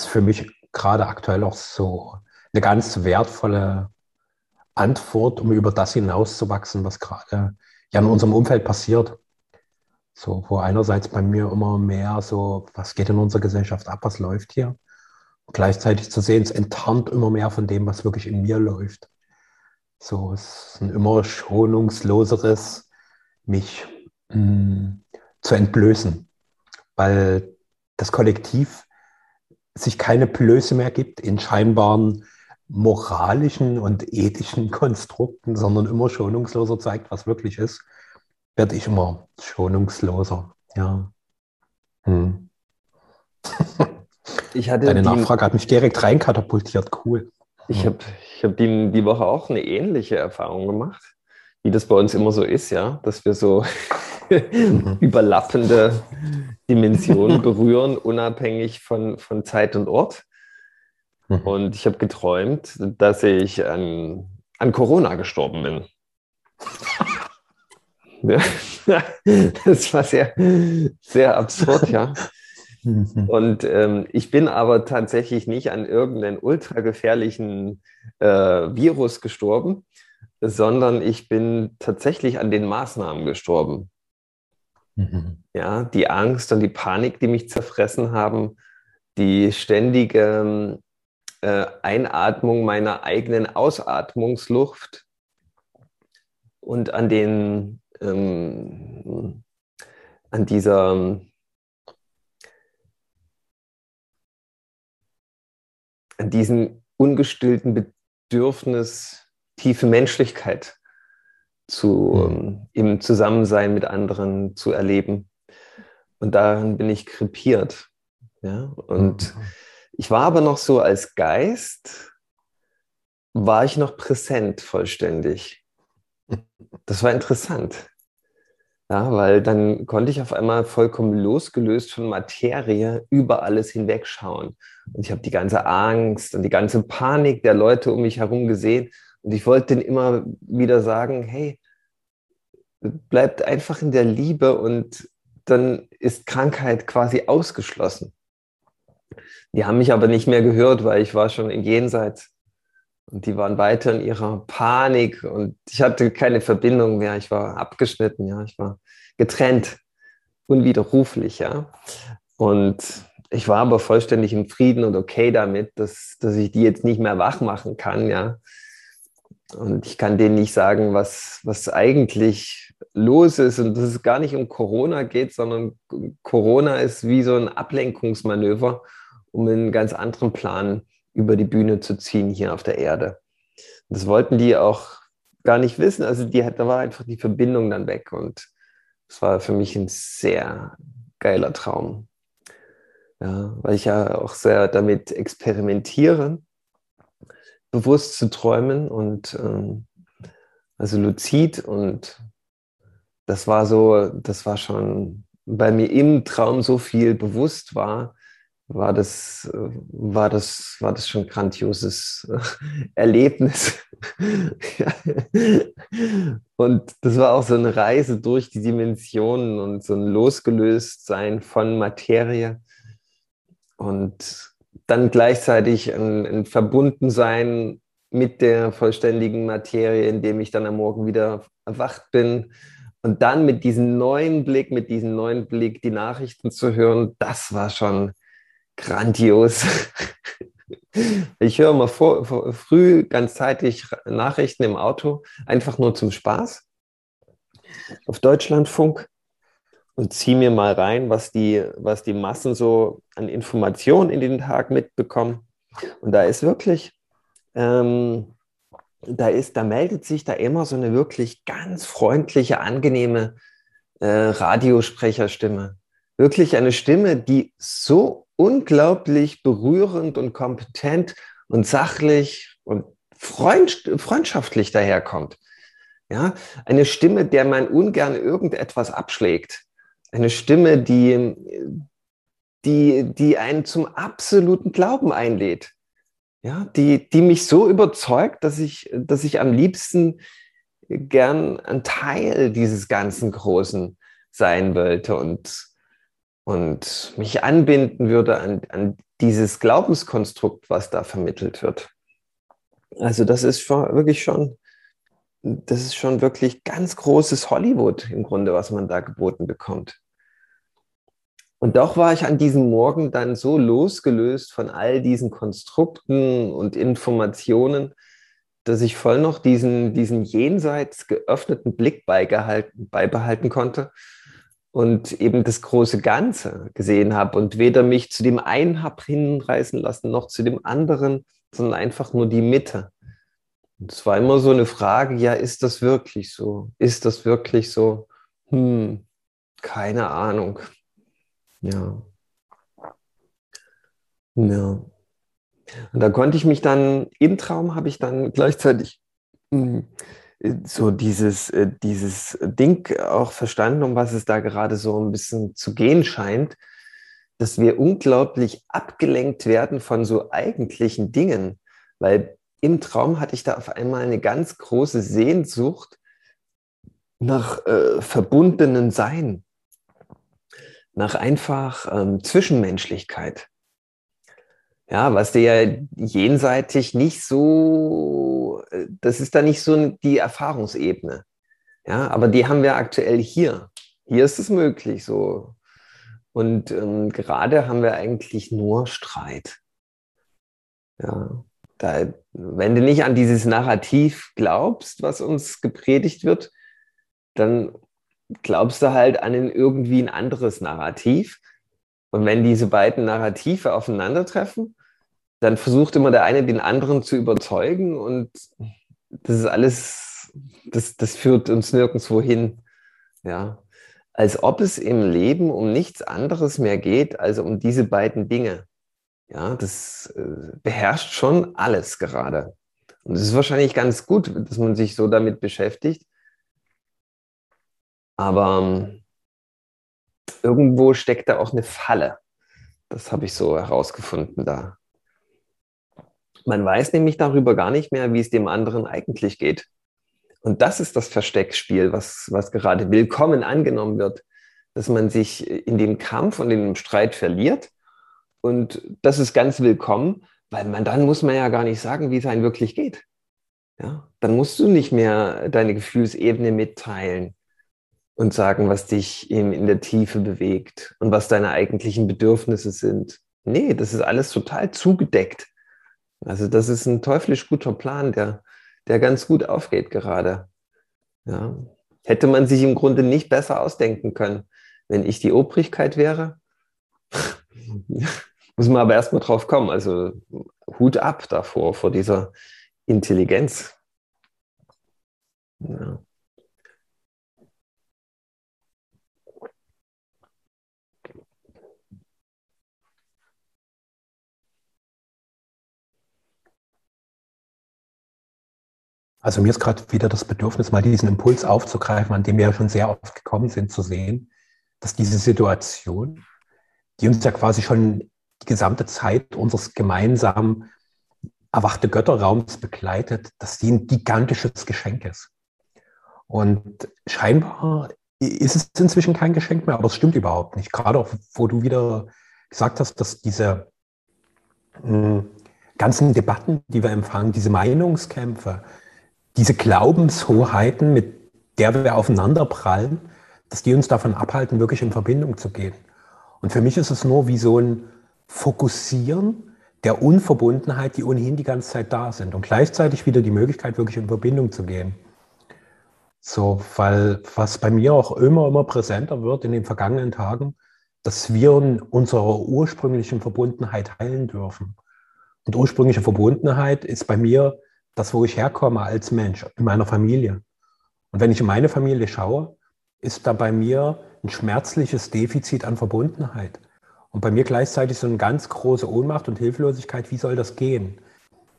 ist für mich gerade aktuell auch so eine ganz wertvolle Antwort, um über das hinauszuwachsen, was gerade ja in unserem Umfeld passiert. So, wo einerseits bei mir immer mehr so, was geht in unserer Gesellschaft ab, was läuft hier? Und gleichzeitig zu sehen, es enttarnt immer mehr von dem, was wirklich in mir läuft. So, es ist ein immer schonungsloseres, mich mh, mm, zu entblößen, weil das Kollektiv sich keine Blöße mehr gibt in scheinbaren moralischen und ethischen Konstrukten, sondern immer schonungsloser zeigt, was wirklich ist, werde ich immer schonungsloser. Ja. Hm. Ich hatte Deine Nachfrage hat mich direkt reinkatapultiert. Cool. Ich habe ich hab die, die Woche auch eine ähnliche Erfahrung gemacht, wie das bei uns immer so ist, ja, dass wir so mhm. überlappende Dimensionen berühren, unabhängig von, von Zeit und Ort. Mhm. Und ich habe geträumt, dass ich an, an Corona gestorben bin. das war sehr, sehr absurd, ja. Mhm. Und ähm, ich bin aber tatsächlich nicht an irgendeinen ultragefährlichen äh, Virus gestorben, sondern ich bin tatsächlich an den Maßnahmen gestorben. Mhm. Ja, die Angst und die Panik, die mich zerfressen haben, die ständige äh, Einatmung meiner eigenen Ausatmungsluft und an den ähm, an dieser an diesem ungestillten Bedürfnis tiefe Menschlichkeit zu, mhm. im Zusammensein mit anderen zu erleben. Und daran bin ich krepiert. Ja? Und mhm. ich war aber noch so als Geist, war ich noch präsent vollständig. Das war interessant. Ja, weil dann konnte ich auf einmal vollkommen losgelöst von Materie über alles hinwegschauen. Und ich habe die ganze Angst und die ganze Panik der Leute um mich herum gesehen. Und ich wollte denen immer wieder sagen, hey, bleibt einfach in der Liebe und dann ist Krankheit quasi ausgeschlossen. Die haben mich aber nicht mehr gehört, weil ich war schon im Jenseits. Und die waren weiter in ihrer Panik und ich hatte keine Verbindung mehr. Ich war abgeschnitten, ja. Ich war getrennt, unwiderruflich, ja. Und ich war aber vollständig im Frieden und okay damit, dass, dass ich die jetzt nicht mehr wach machen kann, ja. Und ich kann denen nicht sagen, was, was eigentlich los ist und dass es gar nicht um Corona geht, sondern Corona ist wie so ein Ablenkungsmanöver, um einen ganz anderen Plan über die Bühne zu ziehen hier auf der Erde. Das wollten die auch gar nicht wissen. Also die, da war einfach die Verbindung dann weg und es war für mich ein sehr geiler Traum. Ja, weil ich ja auch sehr damit experimentiere, bewusst zu träumen und ähm, also luzid und das war so, das war schon bei mir im Traum so viel bewusst war, war das, war das, war das schon grandioses Erlebnis. und das war auch so eine Reise durch die Dimensionen und so ein Losgelöstsein von Materie und dann gleichzeitig ein, ein Verbundensein mit der vollständigen Materie, indem ich dann am Morgen wieder erwacht bin. Und dann mit diesem neuen Blick, mit diesem neuen Blick die Nachrichten zu hören, das war schon grandios. Ich höre mal vor, vor, früh ganzzeitig Nachrichten im Auto, einfach nur zum Spaß auf Deutschlandfunk und ziehe mir mal rein, was die, was die Massen so an Informationen in den Tag mitbekommen. Und da ist wirklich, ähm, da ist, da meldet sich da immer so eine wirklich ganz freundliche, angenehme äh, Radiosprecherstimme. Wirklich eine Stimme, die so unglaublich berührend und kompetent und sachlich und freundschaftlich daherkommt. Ja, eine Stimme, der man ungern irgendetwas abschlägt. Eine Stimme, die, die, die einen zum absoluten Glauben einlädt. Ja, die, die mich so überzeugt, dass ich, dass ich am liebsten gern ein Teil dieses ganzen Großen sein wollte. Und und mich anbinden würde an, an dieses Glaubenskonstrukt, was da vermittelt wird. Also das ist schon, wirklich schon, das ist schon wirklich ganz großes Hollywood im Grunde, was man da geboten bekommt. Und doch war ich an diesem Morgen dann so losgelöst von all diesen Konstrukten und Informationen, dass ich voll noch diesen, diesen jenseits geöffneten Blick beibehalten konnte und eben das große Ganze gesehen habe und weder mich zu dem einen habe hinreißen lassen noch zu dem anderen, sondern einfach nur die Mitte. Und es war immer so eine Frage, ja, ist das wirklich so? Ist das wirklich so? Hm, keine Ahnung. Ja. Ja. Und da konnte ich mich dann, im Traum habe ich dann gleichzeitig hm, so dieses, äh, dieses Ding auch verstanden, um was es da gerade so ein bisschen zu gehen scheint, dass wir unglaublich abgelenkt werden von so eigentlichen Dingen, weil im Traum hatte ich da auf einmal eine ganz große Sehnsucht nach äh, verbundenen Sein, nach einfach ähm, Zwischenmenschlichkeit. Ja, was dir ja jenseitig nicht so, äh, das ist da nicht so die Erfahrungsebene. Ja, aber die haben wir aktuell hier. Hier ist es möglich so. Und ähm, gerade haben wir eigentlich nur Streit. Ja, da, wenn du nicht an dieses Narrativ glaubst, was uns gepredigt wird, dann glaubst du halt an ein, irgendwie ein anderes Narrativ. Und wenn diese beiden Narrative aufeinandertreffen, dann versucht immer der eine den anderen zu überzeugen und das ist alles, das, das führt uns nirgendwo hin. Ja. Als ob es im Leben um nichts anderes mehr geht, als um diese beiden Dinge. Ja, das äh, beherrscht schon alles gerade. Und es ist wahrscheinlich ganz gut, dass man sich so damit beschäftigt. Aber ähm, irgendwo steckt da auch eine Falle. Das habe ich so herausgefunden da. Man weiß nämlich darüber gar nicht mehr, wie es dem anderen eigentlich geht. Und das ist das Versteckspiel, was, was gerade willkommen angenommen wird, dass man sich in dem Kampf und in dem Streit verliert. Und das ist ganz willkommen, weil man dann muss man ja gar nicht sagen, wie es einem wirklich geht. Ja, dann musst du nicht mehr deine Gefühlsebene mitteilen und sagen, was dich eben in der Tiefe bewegt und was deine eigentlichen Bedürfnisse sind. Nee, das ist alles total zugedeckt. Also das ist ein teuflisch guter Plan, der, der ganz gut aufgeht gerade. Ja. Hätte man sich im Grunde nicht besser ausdenken können. Wenn ich die Obrigkeit wäre, muss man aber erstmal drauf kommen. Also Hut ab davor, vor dieser Intelligenz. Ja. Also mir ist gerade wieder das Bedürfnis, mal diesen Impuls aufzugreifen, an dem wir ja schon sehr oft gekommen sind, zu sehen, dass diese Situation, die uns ja quasi schon die gesamte Zeit unseres gemeinsamen erwachte Götterraums begleitet, dass die ein gigantisches Geschenk ist. Und scheinbar ist es inzwischen kein Geschenk mehr, aber es stimmt überhaupt nicht. Gerade auch, wo du wieder gesagt hast, dass diese mh, hm, ganzen Debatten, die wir empfangen, diese Meinungskämpfe, diese Glaubenshoheiten, mit der wir aufeinander prallen, dass die uns davon abhalten, wirklich in Verbindung zu gehen. Und für mich ist es nur wie so ein Fokussieren der Unverbundenheit, die ohnehin die ganze Zeit da sind und gleichzeitig wieder die Möglichkeit, wirklich in Verbindung zu gehen. So, weil was bei mir auch immer, immer präsenter wird in den vergangenen Tagen, dass wir in unserer ursprünglichen Verbundenheit heilen dürfen. Und ursprüngliche Verbundenheit ist bei mir das, wo ich herkomme als Mensch, in meiner Familie. Und wenn ich in meine Familie schaue, ist da bei mir ein schmerzliches Defizit an Verbundenheit. Und bei mir gleichzeitig so eine ganz große Ohnmacht und Hilflosigkeit. Wie soll das gehen?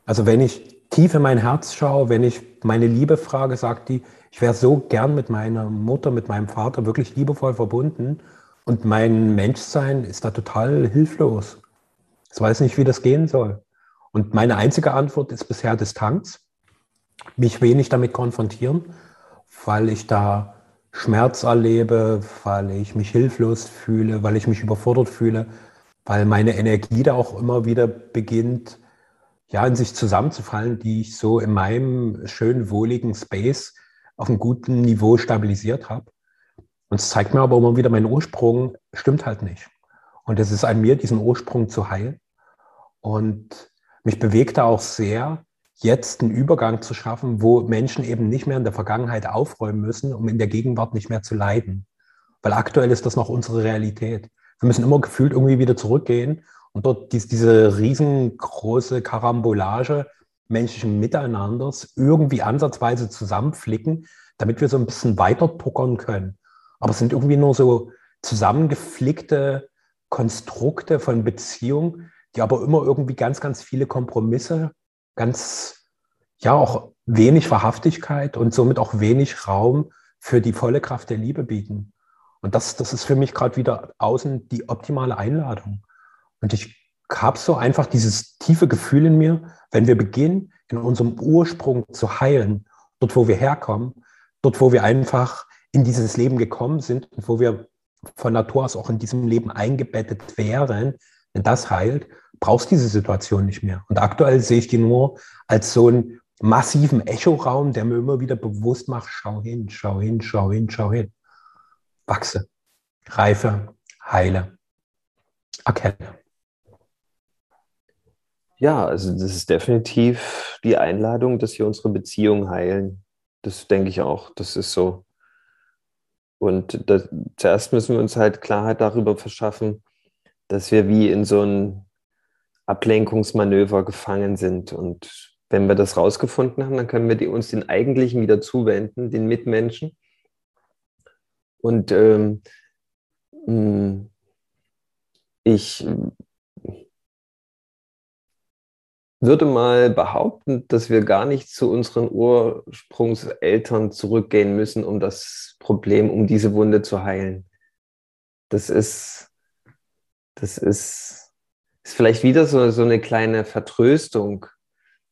Also wenn ich tief in mein Herz schaue, wenn ich meine Liebe frage, sagt die, ich wäre so gern mit meiner Mutter, mit meinem Vater wirklich liebevoll verbunden. Und mein Menschsein ist da total hilflos. Ich weiß nicht, wie das gehen soll. Und meine einzige Antwort ist bisher Distanz, mich wenig damit konfrontieren, weil ich da Schmerz erlebe, weil ich mich hilflos fühle, weil ich mich überfordert fühle, weil meine Energie da auch immer wieder beginnt, ja, in sich zusammenzufallen, die ich so in meinem schönen, wohligen Space auf einem guten Niveau stabilisiert habe. Und es zeigt mir aber immer wieder, mein Ursprung stimmt halt nicht. Und es ist an mir, diesen Ursprung zu heilen. Und mich bewegt da auch sehr, jetzt einen Übergang zu schaffen, wo Menschen eben nicht mehr in der Vergangenheit aufräumen müssen, um in der Gegenwart nicht mehr zu leiden. Weil aktuell ist das noch unsere Realität. Wir müssen immer gefühlt irgendwie wieder zurückgehen und dort dies, diese riesengroße Karambolage menschlichen Miteinanders irgendwie ansatzweise zusammenflicken, damit wir so ein bisschen weiter puckern können. Aber es sind irgendwie nur so zusammengeflickte Konstrukte von Beziehungen, die aber immer irgendwie ganz, ganz viele Kompromisse, ganz, ja, auch wenig Wahrhaftigkeit und somit auch wenig Raum für die volle Kraft der Liebe bieten. Und das, das ist für mich gerade wieder außen die optimale Einladung. Und ich habe so einfach dieses tiefe Gefühl in mir, wenn wir beginnen, in unserem Ursprung zu heilen, dort, wo wir herkommen, dort, wo wir einfach in dieses Leben gekommen sind und wo wir von Natur aus auch in diesem Leben eingebettet wären, wenn das heilt, brauchst diese Situation nicht mehr. Und aktuell sehe ich die nur als so einen massiven Echoraum, der mir immer wieder bewusst macht, schau hin, schau hin, schau hin, schau hin. Wachse, reife, heile, erkenne. Ja, also das ist definitiv die Einladung, dass wir unsere Beziehung heilen. Das denke ich auch. Das ist so. Und das, zuerst müssen wir uns halt Klarheit darüber verschaffen, dass wir wie in so ein Ablenkungsmanöver gefangen sind. Und wenn wir das rausgefunden haben, dann können wir die, uns den eigentlichen wieder zuwenden, den Mitmenschen. Und ähm, hm, ich würde mal behaupten, dass wir gar nicht zu unseren Ursprungseltern zurückgehen müssen, um das Problem, um diese Wunde zu heilen. Das ist, das ist, ist vielleicht wieder so, so eine kleine Vertröstung.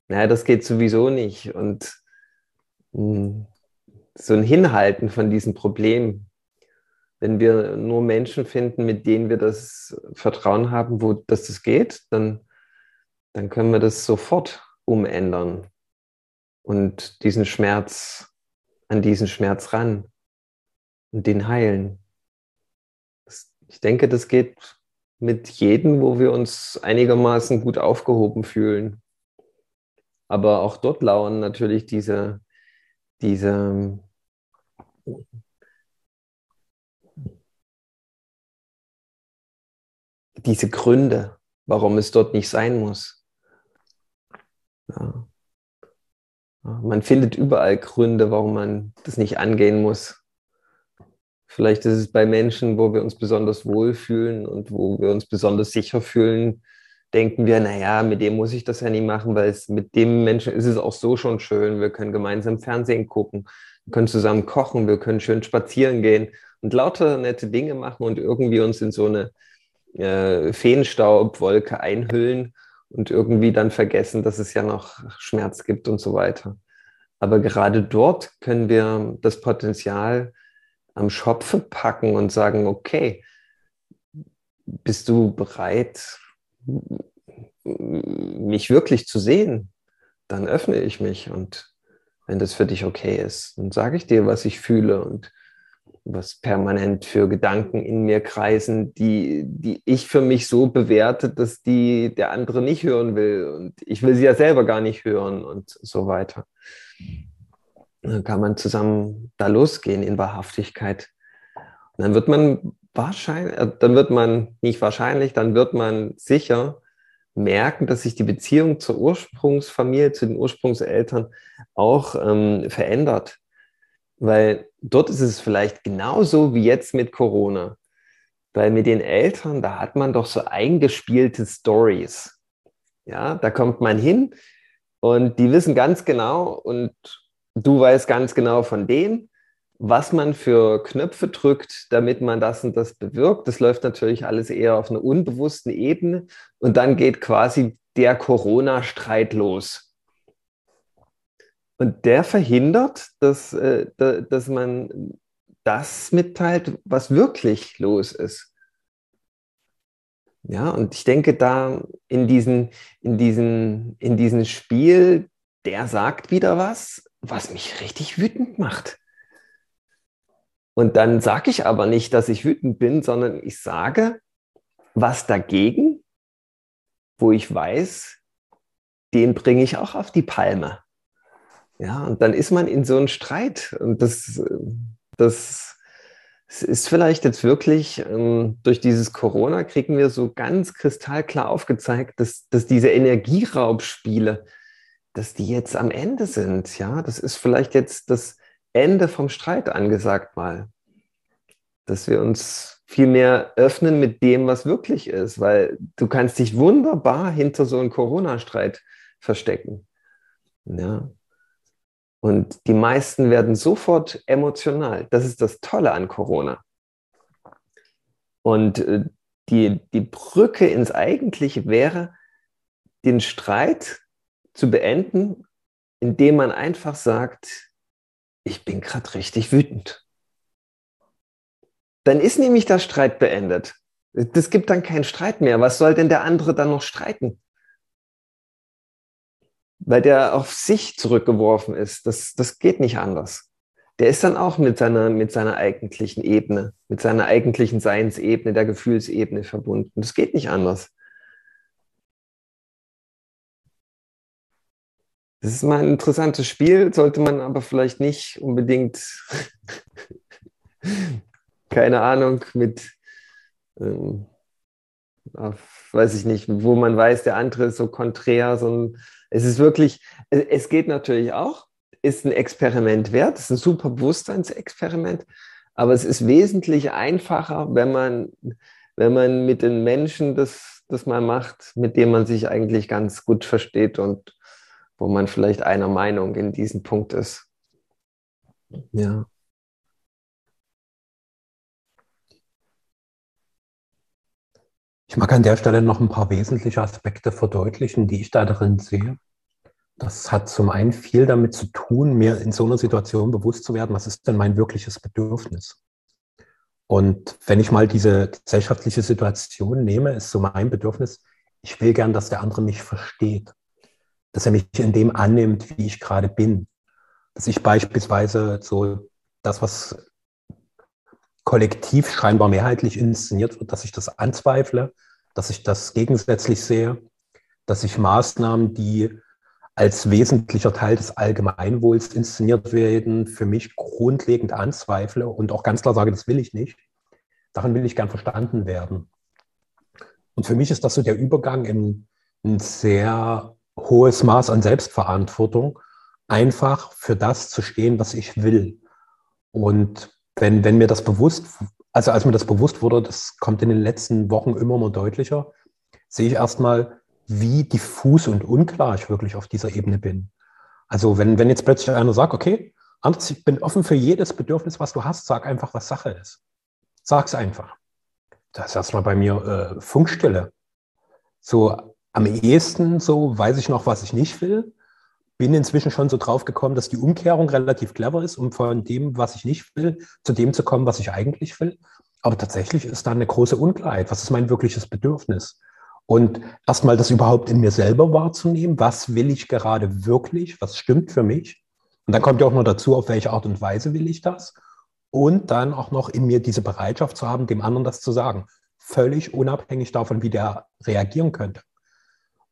Naja, das geht sowieso nicht. Und mh, hm, so ein Hinhalten von diesem Problem. Wenn wir nur Menschen finden, mit denen wir das Vertrauen haben, wo dass das geht, dann dann können wir das sofort umändern und diesen Schmerz, an diesen Schmerz ran und den heilen. Ich denke, das geht mit jedem, wo wir uns einigermaßen gut aufgehoben fühlen. Aber auch dort lauern natürlich diese, diese diese Gründe, warum es dort nicht sein muss. Ja. Man findet überall Gründe, warum man das nicht angehen muss. Vielleicht ist es bei Menschen, wo wir uns besonders wohlfühlen und wo wir uns besonders sicher fühlen, denken wir, naja, mit dem muss ich das ja nicht machen, weil es, mit dem Menschen ist es auch so schon schön. Wir können gemeinsam Fernsehen gucken, wir können zusammen kochen, wir können schön spazieren gehen und lauter nette Dinge machen und irgendwie uns in so eine äh, Feenstaubwolke einhüllen und irgendwie dann vergessen, dass es ja noch Schmerz gibt und so weiter. Aber gerade dort können wir das Potenzial am Schopfe packen und sagen, okay, bist du bereit, mich wirklich zu sehen? Dann öffne ich mich und wenn das für dich okay ist, dann sage ich dir, was ich fühle und was permanent für Gedanken in mir kreisen, die, die ich für mich so bewerte, dass die der andere nicht hören will. Und ich will sie ja selber gar nicht hören und so weiter. Dann kann man zusammen da losgehen in Wahrhaftigkeit. Und dann wird man wahrscheinlich, äh, dann wird man nicht wahrscheinlich, dann wird man sicher merken, dass sich die Beziehung zur Ursprungsfamilie, zu den Ursprungseltern auch ähm, verändert weil dort ist es vielleicht genauso wie jetzt mit Corona. Weil mit den Eltern, da hat man doch so eingespielte Stories. Ja, da kommt man hin und die wissen ganz genau und du weißt ganz genau von denen, was man für Knöpfe drückt, damit man das und das bewirkt. Das läuft natürlich alles eher auf einer unbewussten Ebene und dann geht quasi der Corona-Streit los. Und der verhindert, dass, äh, dass man das mitteilt, was wirklich los ist. Ja, und ich denke, da in diesem in diesen, in diesen Spiel, der sagt wieder was, was mich richtig wütend macht. Und dann sage ich aber nicht, dass ich wütend bin, sondern ich sage was dagegen, wo ich weiß, den bringe ich auch auf die Palme. Ja, und dann ist man in so einem Streit. Und das, das ist vielleicht jetzt wirklich, ähm, durch dieses Corona kriegen wir so ganz kristallklar aufgezeigt, dass, dass diese Energieraubspiele, dass die jetzt am Ende sind. Ja, das ist vielleicht jetzt das Ende vom Streit angesagt mal. Dass wir uns viel mehr öffnen mit dem, was wirklich ist, weil du kannst dich wunderbar hinter so einem Corona-Streit verstecken. Ja. Und die meisten werden sofort emotional. Das ist das Tolle an Corona. Und äh, die, die Brücke ins Eigentliche wäre, den Streit zu beenden, indem man einfach sagt, ich bin gerade richtig wütend. Dann ist nämlich der Streit beendet. Es gibt dann keinen Streit mehr. Was soll denn der andere dann noch streiten? weil der auf sich zurückgeworfen ist. Das, das geht nicht anders. Der ist dann auch mit seiner, mit seiner eigentlichen Ebene, mit seiner eigentlichen Seinsebene, der Gefühlsebene verbunden. Das geht nicht anders. Das ist mal ein interessantes Spiel, sollte man aber vielleicht nicht unbedingt, keine Ahnung, mit ähm, auf, weiß ich nicht, wo man weiß, der andere ist so konträr, so ein, es ist wirklich, es geht natürlich auch, ist ein Experiment wert, ist ein super Bewusstseinsexperiment, aber es ist wesentlich einfacher, wenn man, wenn man mit den Menschen das, das mal macht, mit denen man sich eigentlich ganz gut versteht und wo man vielleicht einer Meinung in diesem Punkt ist. Ja. Ich mag an der Stelle noch ein paar wesentliche Aspekte verdeutlichen, die ich da drin sehe. Das hat zum einen viel damit zu tun, mir in so einer Situation bewusst zu werden, was ist denn mein wirkliches Bedürfnis? Und wenn ich mal diese gesellschaftliche Situation nehme, ist so mein Bedürfnis, ich will gern, dass der andere mich versteht, dass er mich in dem annimmt, wie ich gerade bin. Dass ich beispielsweise so das, was kollektiv scheinbar mehrheitlich inszeniert wird, dass ich das anzweifle, dass ich das gegensätzlich sehe, dass ich Maßnahmen, die als wesentlicher Teil des Allgemeinwohls inszeniert werden, für mich grundlegend anzweifle und auch ganz klar sage, das will ich nicht. Darin will ich gern verstanden werden. Und für mich ist das so der Übergang in ein sehr hohes Maß an Selbstverantwortung, einfach für das zu stehen, was ich will. Und wenn, wenn mir das bewusst, also als mir das bewusst wurde, das kommt in den letzten Wochen immer mal deutlicher, sehe ich erstmal, wie diffus und unklar ich wirklich auf dieser Ebene bin. Also wenn, wenn jetzt plötzlich einer sagt, okay, Anders, ich bin offen für jedes Bedürfnis, was du hast, sag einfach, was Sache ist. Sag's einfach. Das ist erstmal bei mir äh, Funkstille. So am ehesten so weiß ich noch, was ich nicht will bin inzwischen schon so drauf gekommen, dass die Umkehrung relativ clever ist, um von dem, was ich nicht will, zu dem zu kommen, was ich eigentlich will. Aber tatsächlich ist da eine große Unklarheit. Was ist mein wirkliches Bedürfnis? Und erstmal das überhaupt in mir selber wahrzunehmen. Was will ich gerade wirklich? Was stimmt für mich? Und dann kommt ja auch noch dazu, auf welche Art und Weise will ich das? Und dann auch noch in mir diese Bereitschaft zu haben, dem anderen das zu sagen. Völlig unabhängig davon, wie der reagieren könnte.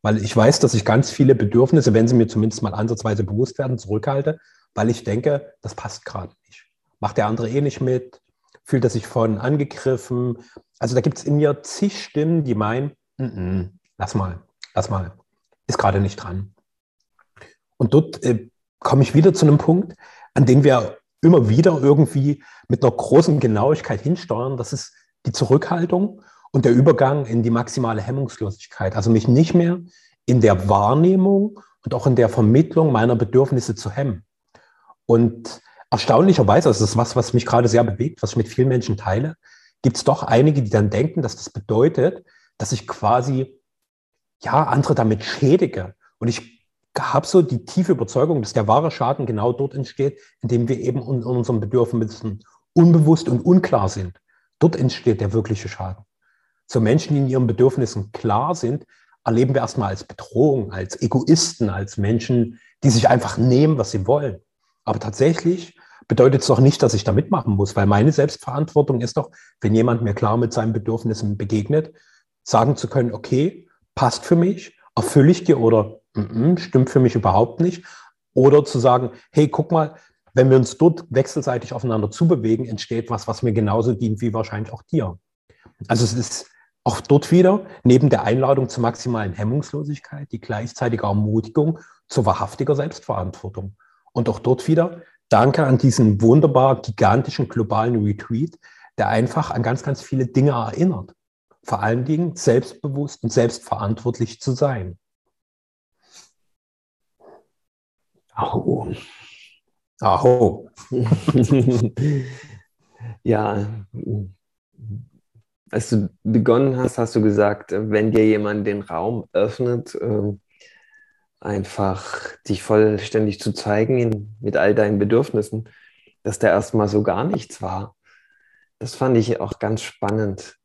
Weil ich weiß, dass ich ganz viele Bedürfnisse, wenn sie mir zumindest mal ansatzweise bewusst werden, zurückhalte, weil ich denke, das passt gerade nicht. Macht der andere eh nicht mit? Fühlt er sich von angegriffen? Also da gibt es in mir zig Stimmen, die meinen, mm -mm, lass mal, lass mal, ist gerade nicht dran. Und dort äh, komme ich wieder zu einem Punkt, an den wir immer wieder irgendwie mit einer großen Genauigkeit hinsteuern. Das ist die Zurückhaltung und der Übergang in die maximale Hemmungslosigkeit. Also mich nicht mehr in der Wahrnehmung und auch in der Vermittlung meiner Bedürfnisse zu hemmen. Und erstaunlicherweise, das ist was, was mich gerade sehr bewegt, was ich mit vielen Menschen teile, gibt es doch einige, die dann denken, dass das bedeutet, dass ich quasi ja andere damit schädige. Und ich habe so die tiefe Überzeugung, dass der wahre Schaden genau dort entsteht, indem wir eben in unseren Bedürfnissen unbewusst und unklar sind. Dort entsteht der wirkliche Schaden. So Menschen, die in ihren Bedürfnissen klar sind, erleben wir erstmal als Bedrohung, als Egoisten, als Menschen, die sich einfach nehmen, was sie wollen. Aber tatsächlich bedeutet es doch nicht, dass ich da mitmachen muss, weil meine Selbstverantwortung ist doch, wenn jemand mir klar mit seinen Bedürfnissen begegnet, sagen zu können, okay, passt für mich, erfülle ich dir oder mm -mm, stimmt für mich überhaupt nicht. Oder zu sagen, hey, guck mal, wenn wir uns dort wechselseitig aufeinander zubewegen, entsteht was, was mir genauso dient wie wahrscheinlich auch dir. Also es ist auch dort wieder, neben der Einladung zur maximalen Hemmungslosigkeit, die gleichzeitige Ermutigung zur wahrhaftiger Selbstverantwortung. Und auch dort wieder, danke an diesen wunderbar gigantischen globalen Retreat, der einfach an ganz, ganz viele Dinge erinnert. Vor allen Dingen selbstbewusst und selbstverantwortlich zu sein. Aho. Aho. ja, als du begonnen hast, hast du gesagt, wenn dir jemand den Raum öffnet, ähm, einfach dich vollständig zu zeigen mit all deinen Bedürfnissen, dass da erstmal so gar nichts war. Das fand ich auch ganz spannend.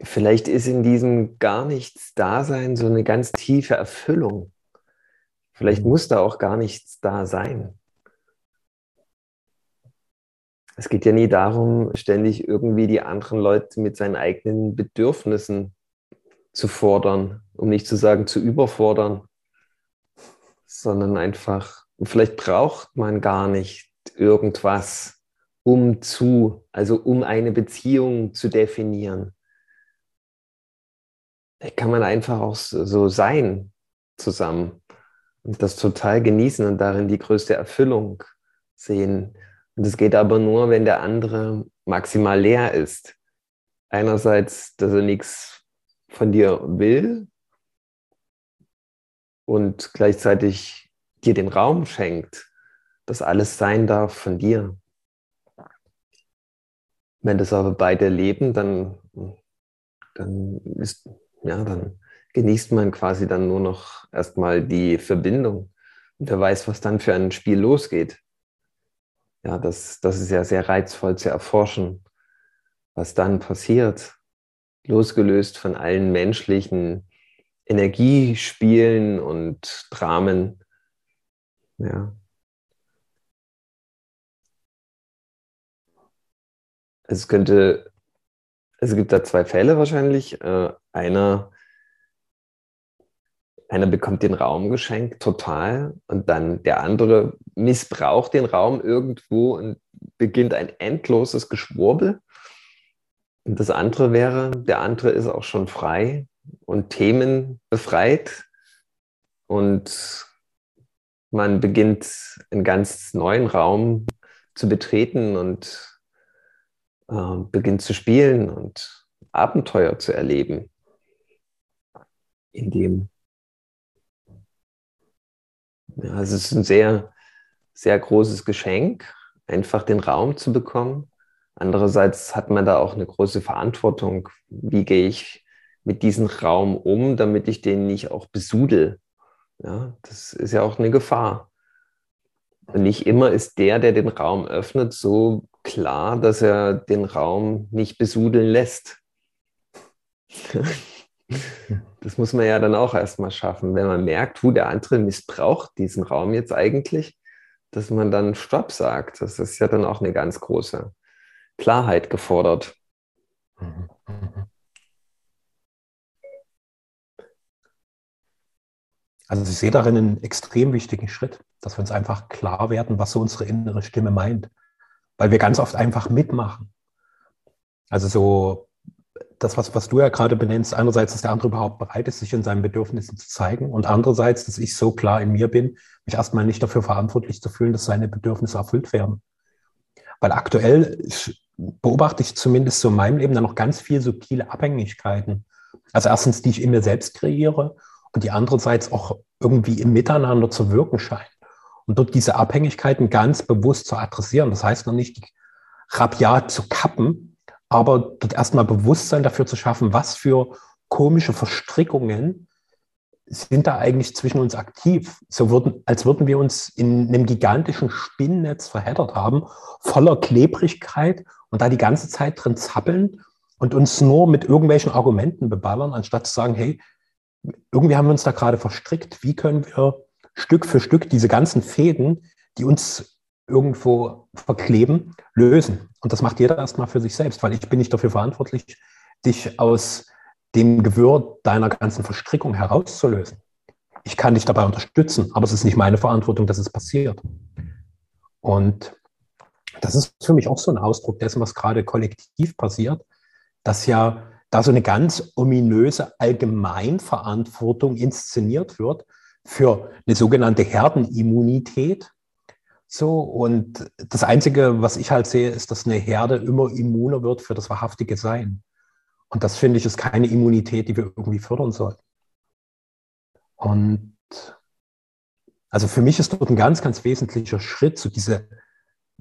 Vielleicht ist in diesem gar nichts Dasein so eine ganz tiefe Erfüllung. Vielleicht mhm. muss da auch gar nichts da sein. Es geht ja nie darum, ständig irgendwie die anderen Leute mit seinen eigenen Bedürfnissen zu fordern, um nicht zu sagen zu überfordern, sondern einfach, vielleicht braucht man gar nicht irgendwas, um zu, also um eine Beziehung zu definieren. Da kann man einfach auch so sein zusammen und das total genießen und darin die größte Erfüllung sehen. Und es geht aber nur, wenn der andere maximal leer ist. Einerseits, dass er nichts von dir will und gleichzeitig dir den Raum schenkt, dass alles sein darf von dir. Wenn das aber beide leben, dann, dann ist, ja, dann genießt man quasi dann nur noch erstmal die Verbindung. Und wer weiß, was dann für ein Spiel losgeht ja, das, das ist ja sehr reizvoll zu erforschen, was dann passiert, losgelöst von allen menschlichen Energiespielen und Dramen. Ja. Es könnte, es gibt da zwei Fälle wahrscheinlich. Äh, einer einer bekommt den Raum geschenkt, total, und dann der andere missbraucht den Raum irgendwo und beginnt ein endloses Geschwurbel. Und das andere wäre, der andere ist auch schon frei und themenbefreit und man beginnt einen ganz neuen Raum zu betreten und äh, beginnt zu spielen und Abenteuer zu erleben, in dem ja, also es ist ein sehr, sehr großes Geschenk, einfach den Raum zu bekommen. Andererseits hat man da auch eine große Verantwortung. Wie gehe ich mit diesem Raum um, damit ich den nicht auch besudel? Ja, das ist ja auch eine Gefahr. Und nicht immer ist der, der den Raum öffnet, so klar, dass er den Raum nicht besudeln lässt. Das muss man ja dann auch erstmal schaffen, wenn man merkt, wo der andere missbraucht diesen Raum jetzt eigentlich, dass man dann Stopp sagt. Das ist ja dann auch eine ganz große Klarheit gefordert. Also ich sehe darin einen extrem wichtigen Schritt, dass wir uns einfach klar werden, was so unsere innere Stimme meint. Weil wir ganz oft einfach mitmachen. Also so das, was, was du ja gerade benennst, einerseits, dass der andere überhaupt bereit ist, sich in seinen Bedürfnissen zu zeigen und andererseits, dass ich so klar in mir bin, mich erstmal nicht dafür verantwortlich zu fühlen, dass seine Bedürfnisse erfüllt werden. Weil aktuell beobachte ich zumindest so in meinem Leben dann noch ganz viel subtile Abhängigkeiten. Also erstens, die ich in mir selbst kreiere und die andererseits auch irgendwie im Miteinander zu wirken scheinen. Und dort diese Abhängigkeiten ganz bewusst zu adressieren. Das heißt noch nicht, rabiat zu kappen, aber dort erstmal Bewusstsein dafür zu schaffen, was für komische Verstrickungen sind da eigentlich zwischen uns aktiv? So würden, als würden wir uns in einem gigantischen Spinnennetz verheddert haben, voller Klebrigkeit und da die ganze Zeit drin zappeln und uns nur mit irgendwelchen Argumenten beballern, anstatt zu sagen, hey, irgendwie haben wir uns da gerade verstrickt. Wie können wir Stück für Stück diese ganzen Fäden, die uns irgendwo verkleben, lösen? Und das macht jeder erstmal für sich selbst, weil ich bin nicht dafür verantwortlich, dich aus dem Gewirr deiner ganzen Verstrickung herauszulösen. Ich kann dich dabei unterstützen, aber es ist nicht meine Verantwortung, dass es passiert. Und das ist für mich auch so ein Ausdruck dessen, was gerade kollektiv passiert, dass ja da so eine ganz ominöse Allgemeinverantwortung inszeniert wird für eine sogenannte Herdenimmunität. So, und das Einzige, was ich halt sehe, ist, dass eine Herde immer immuner wird für das wahrhaftige Sein. Und das finde ich ist keine Immunität, die wir irgendwie fördern sollten. Und also für mich ist dort ein ganz, ganz wesentlicher Schritt, so diese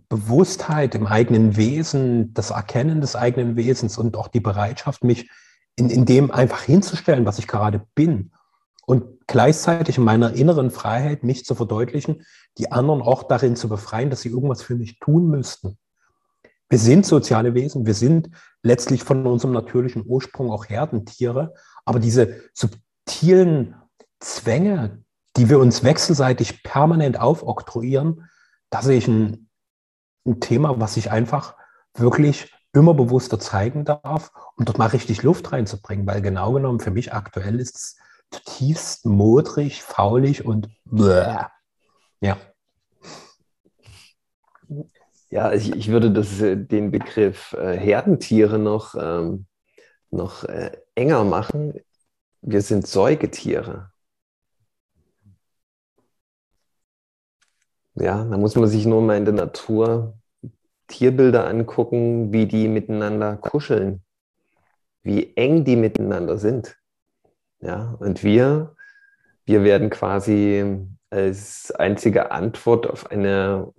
Bewusstheit im eigenen Wesen, das Erkennen des eigenen Wesens und auch die Bereitschaft, mich in, in dem einfach hinzustellen, was ich gerade bin. Und gleichzeitig in meiner inneren Freiheit mich zu verdeutlichen, die anderen auch darin zu befreien, dass sie irgendwas für mich tun müssten. Wir sind soziale Wesen, wir sind letztlich von unserem natürlichen Ursprung auch Herdentiere, aber diese subtilen Zwänge, die wir uns wechselseitig permanent aufoktroyieren, da sehe ich ein, ein Thema, was ich einfach wirklich immer bewusster zeigen darf, um dort mal richtig Luft reinzubringen, weil genau genommen für mich aktuell ist es zutiefst modrig, faulig und bläh. ja. Ja, ich, ich würde das, äh, den Begriff äh, Herdentiere noch, ähm, noch äh, enger machen. Wir sind Säugetiere. Ja, da muss man sich nur mal in der Natur Tierbilder angucken, wie die miteinander kuscheln, wie eng die miteinander sind. Ja, und wir, wir werden quasi als einzige Antwort auf eine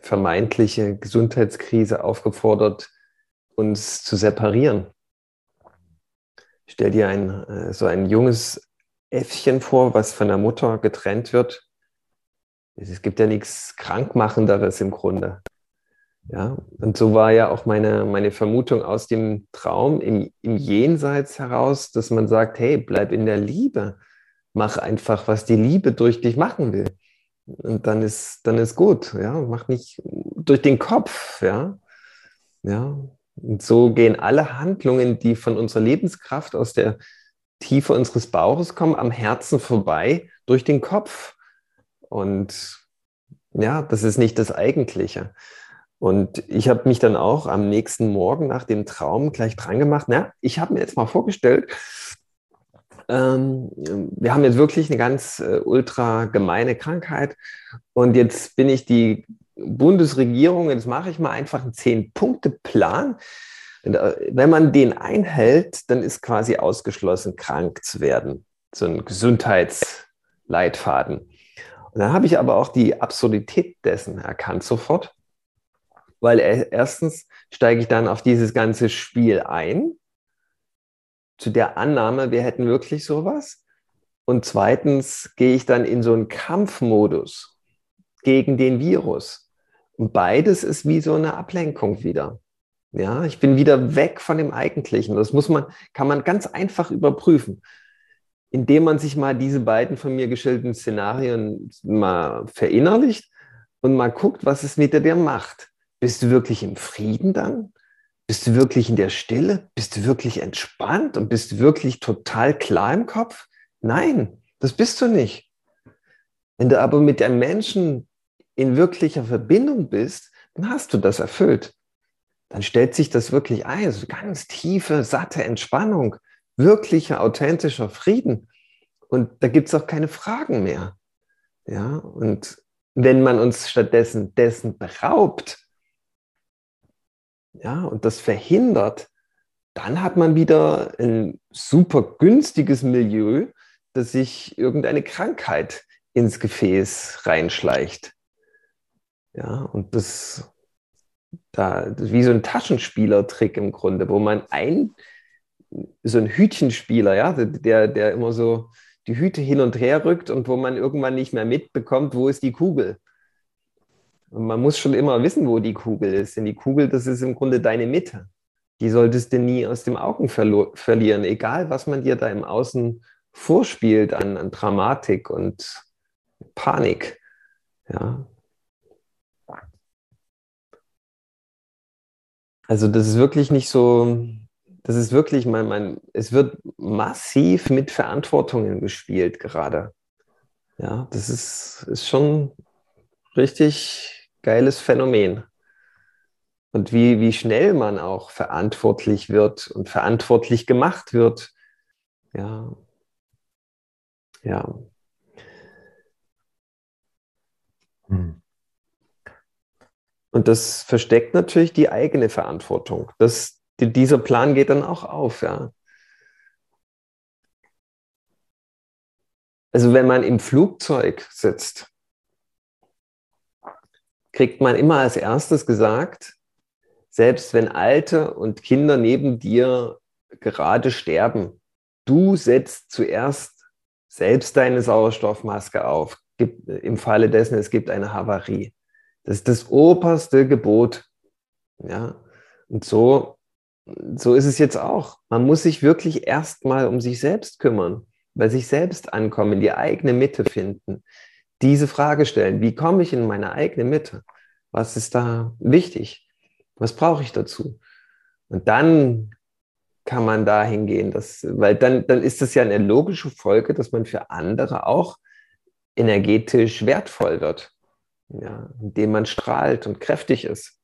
vermeintliche Gesundheitskrise aufgefordert, uns zu separieren. Stell dir ein, äh, so ein junges Äffchen vor, was von der Mutter getrennt wird. Es gibt ja nichts Krankmachenderes im Grunde. Ja, und so war ja auch meine, meine Vermutung aus dem Traum im, im Jenseits heraus, dass man sagt, hey, bleib in der Liebe. Mach einfach, was die Liebe durch dich machen will. Und dann ist, dann ist gut, ja. Mach nicht durch den Kopf, ja. Ja. Und so gehen alle Handlungen, die von unserer Lebenskraft aus der Tiefe unseres Bauches kommen, am Herzen vorbei, durch den Kopf. Und ja, das ist nicht das Eigentliche. Und ich habe mich dann auch am nächsten Morgen nach dem Traum gleich dran gemacht. Na, ich habe mir jetzt mal vorgestellt, ähm, wir haben jetzt wirklich eine ganz äh, ultra gemeine Krankheit und jetzt bin ich die Bundesregierung, jetzt mache ich mal einfach einen Zehn-Punkte-Plan. Äh, wenn man den einhält, dann ist quasi ausgeschlossen, krank zu werden. So ein Gesundheitsleitfaden. Und dann habe ich aber auch die Absurdität dessen erkannt sofort, weil erstens steige ich dann auf dieses ganze Spiel ein zu der Annahme, wir hätten wirklich sowas. Und zweitens gehe ich dann in so einen Kampfmodus gegen den Virus. Und beides ist wie so eine Ablenkung wieder. Ja, ich bin wieder weg von dem Eigentlichen. Das muss man, kann man ganz einfach überprüfen, indem man sich mal diese beiden von mir geschilderten Szenarien mal verinnerlicht und mal guckt, was es mit dir macht. Bist du wirklich im Frieden dann? Bist du wirklich in der Stille? Bist du wirklich entspannt und bist du wirklich total klar im Kopf? Nein, das bist du nicht. Wenn du aber mit einem Menschen in wirklicher Verbindung bist, dann hast du das erfüllt. Dann stellt sich das wirklich ein, so ganz tiefe, satte Entspannung, wirklicher, authentischer Frieden. Und da gibt es auch keine Fragen mehr. Ja, und wenn man uns stattdessen dessen beraubt, ja, und das verhindert, dann hat man wieder ein super günstiges Milieu, dass sich irgendeine Krankheit ins Gefäß reinschleicht. Ja, und das, da, das ist wie so ein Taschenspielertrick im Grunde, wo man ein, so ein Hütchenspieler, ja, der, der immer so die Hüte hin und her rückt und wo man irgendwann nicht mehr mitbekommt, wo ist die Kugel. Man muss schon immer wissen, wo die Kugel ist. Denn die Kugel, das ist im Grunde deine Mitte. Die solltest du nie aus dem Augen verlieren, egal was man dir da im Außen vorspielt an, an Dramatik und Panik. Ja. Also das ist wirklich nicht so, das ist wirklich, mein, mein, es wird massiv mit Verantwortungen gespielt gerade. Ja, das ist, ist schon richtig geiles Phänomen. Und wie, wie schnell man auch verantwortlich wird und verantwortlich gemacht wird. Ja. Ja. Hm. Und das versteckt natürlich die eigene Verantwortung. Das, die, dieser Plan geht dann auch auf, ja. Also wenn man im Flugzeug sitzt, kriegt man immer als erstes gesagt, selbst wenn Alte und Kinder neben dir gerade sterben, du setzt zuerst selbst deine Sauerstoffmaske auf. Im Falle dessen, es gibt eine Havarie. Das ist das oberste Gebot. Ja, und so, so ist es jetzt auch. Man muss sich wirklich erstmal um sich selbst kümmern, bei sich selbst ankommen, die eigene Mitte finden. Diese Frage stellen, wie komme ich in meine eigene Mitte? Was ist da wichtig? Was brauche ich dazu? Und dann kann man dahin gehen, dass, weil dann, dann ist das ja eine logische Folge, dass man für andere auch energetisch wertvoll wird ja, indem man strahlt und kräftig ist.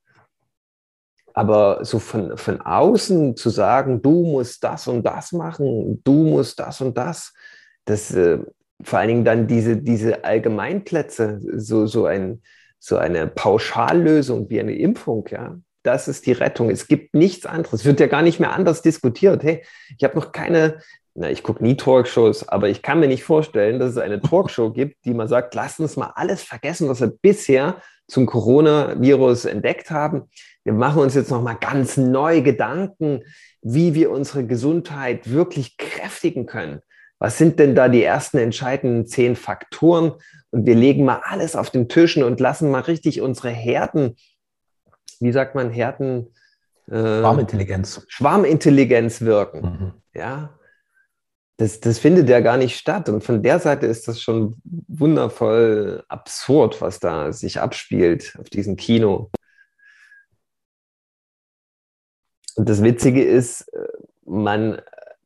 Aber so von, von außen zu sagen, du musst das und das machen, du musst das und das, das äh, vor allen Dingen dann diese, diese Allgemeinplätze, so, so, ein, so eine Pauschallösung wie eine Impfung, ja, das ist die Rettung. Es gibt nichts anderes. Es wird ja gar nicht mehr anders diskutiert. Hey, ich habe noch keine na, ich gucke nie Talkshows, aber ich kann mir nicht vorstellen, dass es eine Talkshow gibt, die man sagt, lass uns mal alles vergessen, was wir bisher zum Coronavirus entdeckt haben. Wir machen uns jetzt noch mal ganz neu Gedanken, wie wir unsere Gesundheit wirklich kräftigen können. Was sind denn da die ersten entscheidenden zehn Faktoren? Und wir legen mal alles auf den Tischen und lassen mal richtig unsere Herden, wie sagt man, Herden? Äh, Schwarmintelligenz. Schwarmintelligenz wirken. Mhm. Ja, das, das findet ja gar nicht statt. Und von der Seite ist das schon wundervoll absurd, was da sich abspielt auf diesem Kino. Und das Witzige ist, äh, man,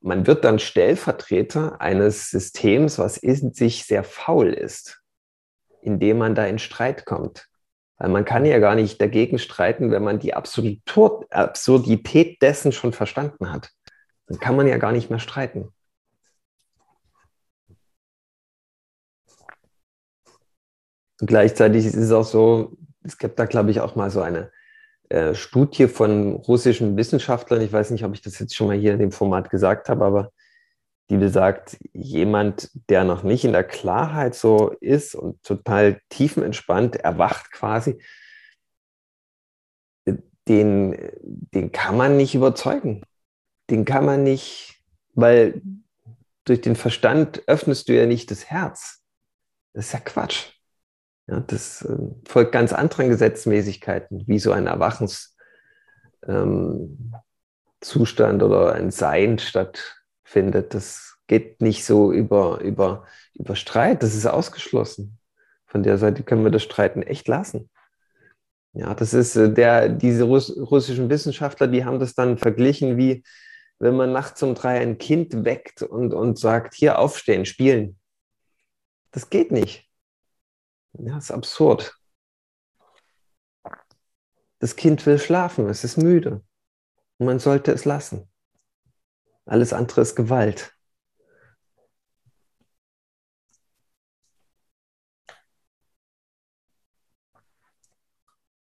man wird dann Stellvertreter eines Systems, was in sich sehr faul ist, indem man da in Streit kommt. Weil man kann ja gar nicht dagegen streiten, wenn man die Absurdität dessen schon verstanden hat. Dann kann man ja gar nicht mehr streiten. Und gleichzeitig ist es auch so, es gibt da, glaube ich, auch mal so eine äh, Studie von russischen Wissenschaftlern. Ich weiß nicht, ob ich das jetzt schon mal hier in dem Format gesagt habe, aber die besagt, jemand, der noch nicht in der Klarheit so ist und total tiefenentspannt erwacht quasi, den, den kann man nicht überzeugen. Den kann man nicht, weil durch den Verstand öffnest du ja nicht das Herz. Das ist ja Quatsch. Ja, das äh, folgt ganz anderen Gesetzmäßigkeiten, wie so ein Erwachenszustand ähm, oder ein Sein stattfindet. Das geht nicht so über, über, über Streit, das ist ausgeschlossen. Von der Seite können wir das Streiten echt lassen. Ja, das ist äh, der, diese Russ russischen Wissenschaftler, die haben das dann verglichen wie, wenn man nachts um drei ein Kind weckt und, und sagt, hier aufstehen, spielen. Das geht nicht. Ja, ist absurd. Das Kind will schlafen, es ist müde. Und man sollte es lassen. Alles andere ist Gewalt.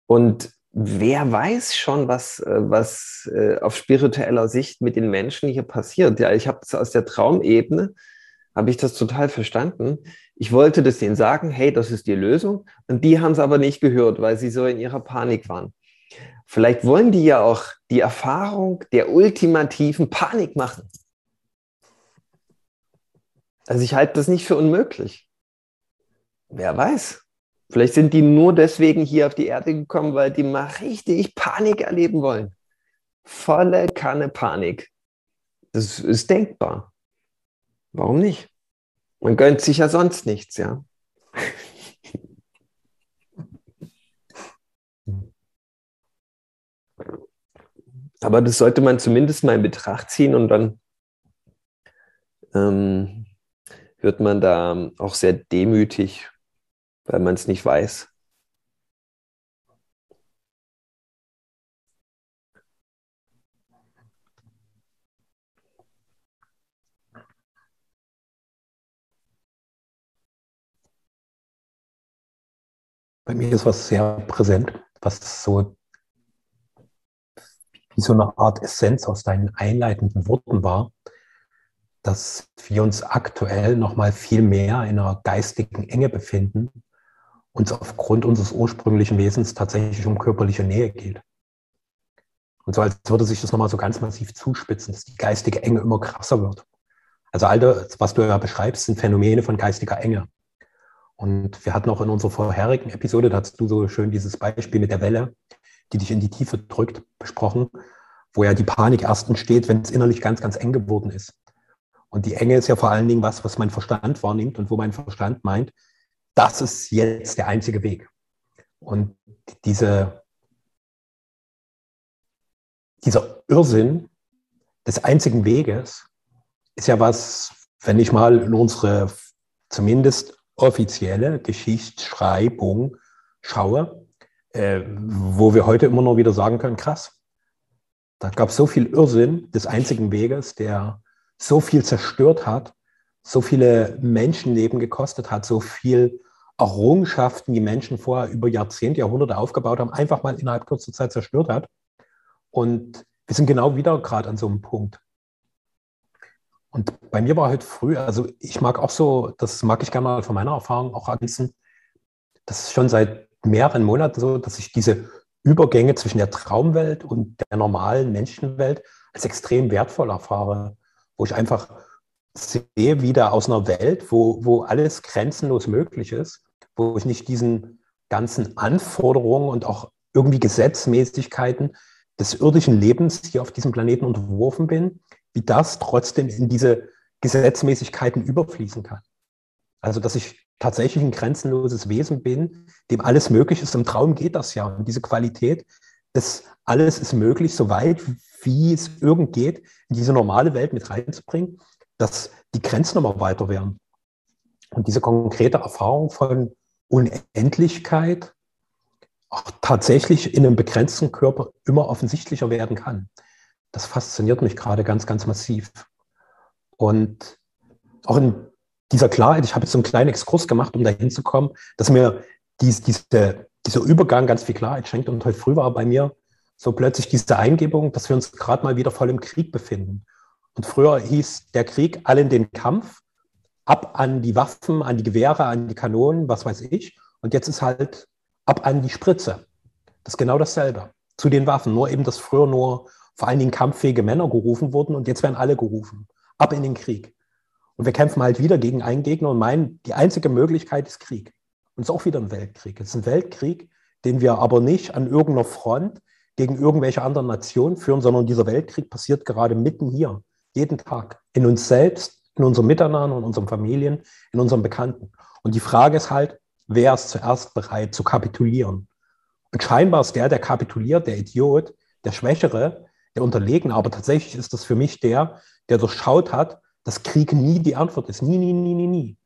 Und wer weiß schon, was, äh, was äh, auf spiritueller Sicht mit den Menschen hier passiert. Ja, ich habe es aus der Traumebene habe ich das total verstanden. Ich wollte das denen sagen, hey, das ist die Lösung. Und die haben es aber nicht gehört, weil sie so in ihrer Panik waren. Vielleicht wollen die ja auch die Erfahrung der ultimativen Panik machen. Also ich halte das nicht für unmöglich. Wer weiß. Vielleicht sind die nur deswegen hier auf die Erde gekommen, weil die mal richtig Panik erleben wollen. Volle Kanne Panik. Das ist denkbar. Warum nicht? Man gönnt sich ja sonst nichts, ja. Aber das sollte man zumindest mal in Betracht ziehen und dann ähm, wird man da auch sehr demütig, weil man es nicht weiß. Bei mir ist was sehr präsent, was so wie so eine Art Essenz aus deinen einleitenden Worten war, dass wir uns aktuell noch mal viel mehr in einer geistigen Enge befinden, uns aufgrund unseres ursprünglichen Wesens tatsächlich um körperliche Nähe geht. Und so als würde sich das nochmal so ganz massiv zuspitzen, dass die geistige Enge immer krasser wird. Also all das, was du ja beschreibst, sind Phänomene von geistiger Enge. Und wir hatten auch in unserer vorherigen Episode, da hast du so schön dieses Beispiel mit der Welle, die dich in die Tiefe drückt, besprochen, wo ja die Panik erst entsteht, wenn es innerlich ganz, ganz eng geworden ist. Und die Enge ist ja vor allen Dingen was, was mein Verstand wahrnimmt und wo mein Verstand meint, das ist jetzt der einzige Weg. Und diese, dieser Irrsinn des einzigen Weges ist ja was, wenn ich mal in unsere zumindest offizielle Geschichtsschreibung schaue, äh, wo wir heute immer noch wieder sagen können, krass, da gab es so viel Irrsinn des einzigen Weges, der so viel zerstört hat, so viele Menschenleben gekostet hat, so viel Errungenschaften, die Menschen vorher über Jahrzehnte, Jahrhunderte aufgebaut haben, einfach mal innerhalb kurzer Zeit zerstört hat. Und wir sind genau wieder gerade an so einem Punkt. Und bei mir war halt früh, also ich mag auch so, das mag ich gerne mal von meiner Erfahrung auch ergänzen, das ist schon seit mehreren Monaten so, dass ich diese Übergänge zwischen der Traumwelt und der normalen Menschenwelt als extrem wertvoll erfahre, wo ich einfach sehe, wieder aus einer Welt, wo, wo alles grenzenlos möglich ist, wo ich nicht diesen ganzen Anforderungen und auch irgendwie Gesetzmäßigkeiten des irdischen Lebens hier auf diesem Planeten unterworfen bin, wie das trotzdem in diese Gesetzmäßigkeiten überfließen kann. Also, dass ich tatsächlich ein grenzenloses Wesen bin, dem alles möglich ist. Im Traum geht das ja. Und diese Qualität, das alles ist möglich, so weit wie es irgend geht, in diese normale Welt mit reinzubringen, dass die Grenzen immer weiter werden. Und diese konkrete Erfahrung von Unendlichkeit auch tatsächlich in einem begrenzten Körper immer offensichtlicher werden kann das fasziniert mich gerade ganz, ganz massiv. Und auch in dieser Klarheit, ich habe jetzt so einen kleinen Exkurs gemacht, um da hinzukommen, dass mir dies, diese, dieser Übergang ganz viel Klarheit schenkt. Und heute früh war bei mir so plötzlich diese Eingebung, dass wir uns gerade mal wieder voll im Krieg befinden. Und früher hieß der Krieg alle in den Kampf, ab an die Waffen, an die Gewehre, an die Kanonen, was weiß ich. Und jetzt ist halt ab an die Spritze. Das ist genau dasselbe. Zu den Waffen. Nur eben, dass früher nur vor allen Dingen kampffähige Männer gerufen wurden und jetzt werden alle gerufen. Ab in den Krieg. Und wir kämpfen halt wieder gegen einen Gegner und meinen, die einzige Möglichkeit ist Krieg. Und es ist auch wieder ein Weltkrieg. Es ist ein Weltkrieg, den wir aber nicht an irgendeiner Front gegen irgendwelche anderen Nationen führen, sondern dieser Weltkrieg passiert gerade mitten hier, jeden Tag, in uns selbst, in unserem Miteinander, in unseren Familien, in unseren Bekannten. Und die Frage ist halt, wer ist zuerst bereit zu kapitulieren? Und scheinbar ist der, der kapituliert, der Idiot, der Schwächere, der Unterlegene, aber tatsächlich ist das für mich der, der durchschaut hat, dass Krieg nie die Antwort ist. Nie, nie, nie, nie, nie.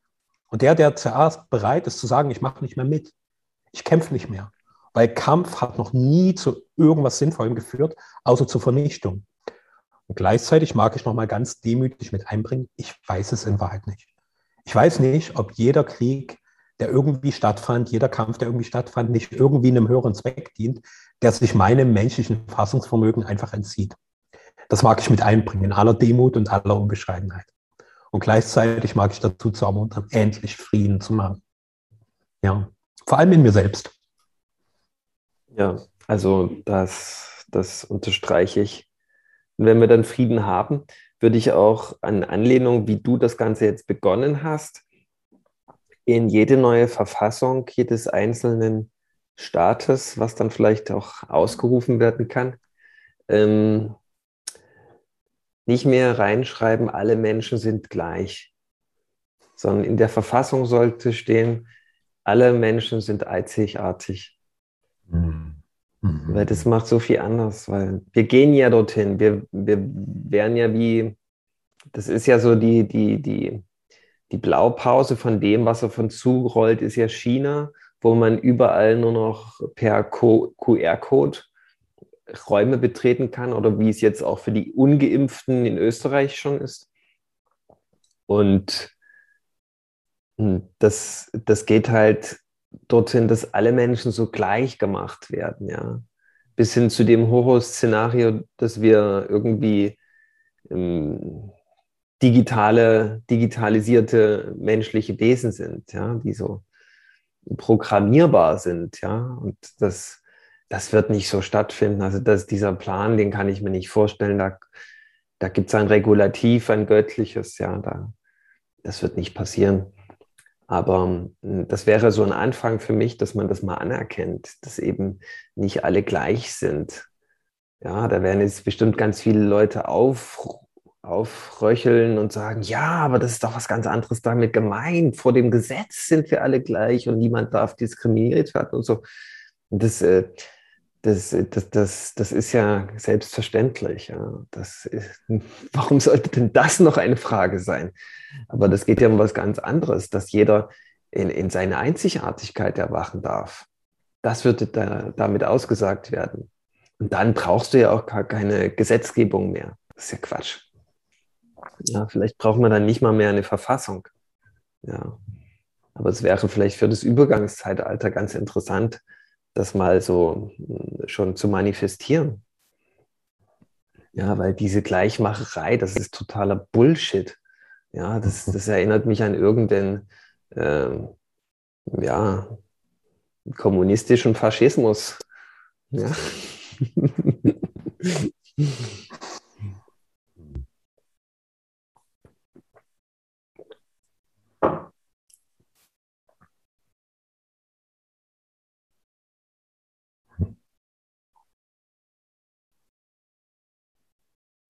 Und der, der zuerst bereit ist zu sagen, ich mache nicht mehr mit, ich kämpfe nicht mehr. Weil Kampf hat noch nie zu irgendwas Sinnvollem geführt, außer zur Vernichtung. Und gleichzeitig mag ich noch mal ganz demütig mit einbringen, ich weiß es in Wahrheit nicht. Ich weiß nicht, ob jeder Krieg, der irgendwie stattfand, jeder Kampf, der irgendwie stattfand, nicht irgendwie einem höheren Zweck dient, der sich meinem menschlichen Fassungsvermögen einfach entzieht. Das mag ich mit einbringen, in aller Demut und aller Unbescheidenheit. Und gleichzeitig mag ich dazu zu ermuntern, endlich Frieden zu machen. Ja, vor allem in mir selbst. Ja, also das, das unterstreiche ich. Und wenn wir dann Frieden haben, würde ich auch an Anlehnung, wie du das Ganze jetzt begonnen hast, in jede neue Verfassung jedes einzelnen Staates, was dann vielleicht auch ausgerufen werden kann, ähm, nicht mehr reinschreiben, alle Menschen sind gleich, sondern in der Verfassung sollte stehen, alle Menschen sind einzigartig. Mhm. Mhm. Weil das macht so viel anders, weil wir gehen ja dorthin, wir, wir wären ja wie, das ist ja so die, die, die, die Blaupause von dem, was auf uns zurollt, ist ja China, wo man überall nur noch per QR-Code Räume betreten kann oder wie es jetzt auch für die ungeimpften in Österreich schon ist. Und hm, das, das geht halt dorthin, dass alle Menschen so gleich gemacht werden, ja. Bis hin zu dem Horror-Szenario, dass wir irgendwie ähm, digitale, digitalisierte menschliche Wesen sind, ja, die so programmierbar sind, ja. Und das, das wird nicht so stattfinden. Also dass dieser Plan, den kann ich mir nicht vorstellen. Da, da gibt es ein Regulativ, ein göttliches, ja, da, das wird nicht passieren. Aber hm, das wäre so ein Anfang für mich, dass man das mal anerkennt, dass eben nicht alle gleich sind. Ja, da werden jetzt bestimmt ganz viele Leute auf, aufröcheln und sagen, ja, aber das ist doch was ganz anderes damit gemeint. Vor dem Gesetz sind wir alle gleich und niemand darf diskriminiert werden und so. Das, äh, das, das, das, das ist ja selbstverständlich. Das ist, warum sollte denn das noch eine Frage sein? Aber das geht ja um was ganz anderes, dass jeder in, in seine Einzigartigkeit erwachen darf. Das würde da, damit ausgesagt werden. Und dann brauchst du ja auch gar keine Gesetzgebung mehr. Das ist ja Quatsch. Ja, vielleicht braucht man dann nicht mal mehr eine Verfassung. Ja. Aber es wäre vielleicht für das Übergangszeitalter ganz interessant, das mal so hm, schon zu manifestieren. Ja, weil diese Gleichmacherei, das ist totaler Bullshit. Ja, das, das erinnert mich an irgendeinen, äh, ja, kommunistischen Faschismus. Ja.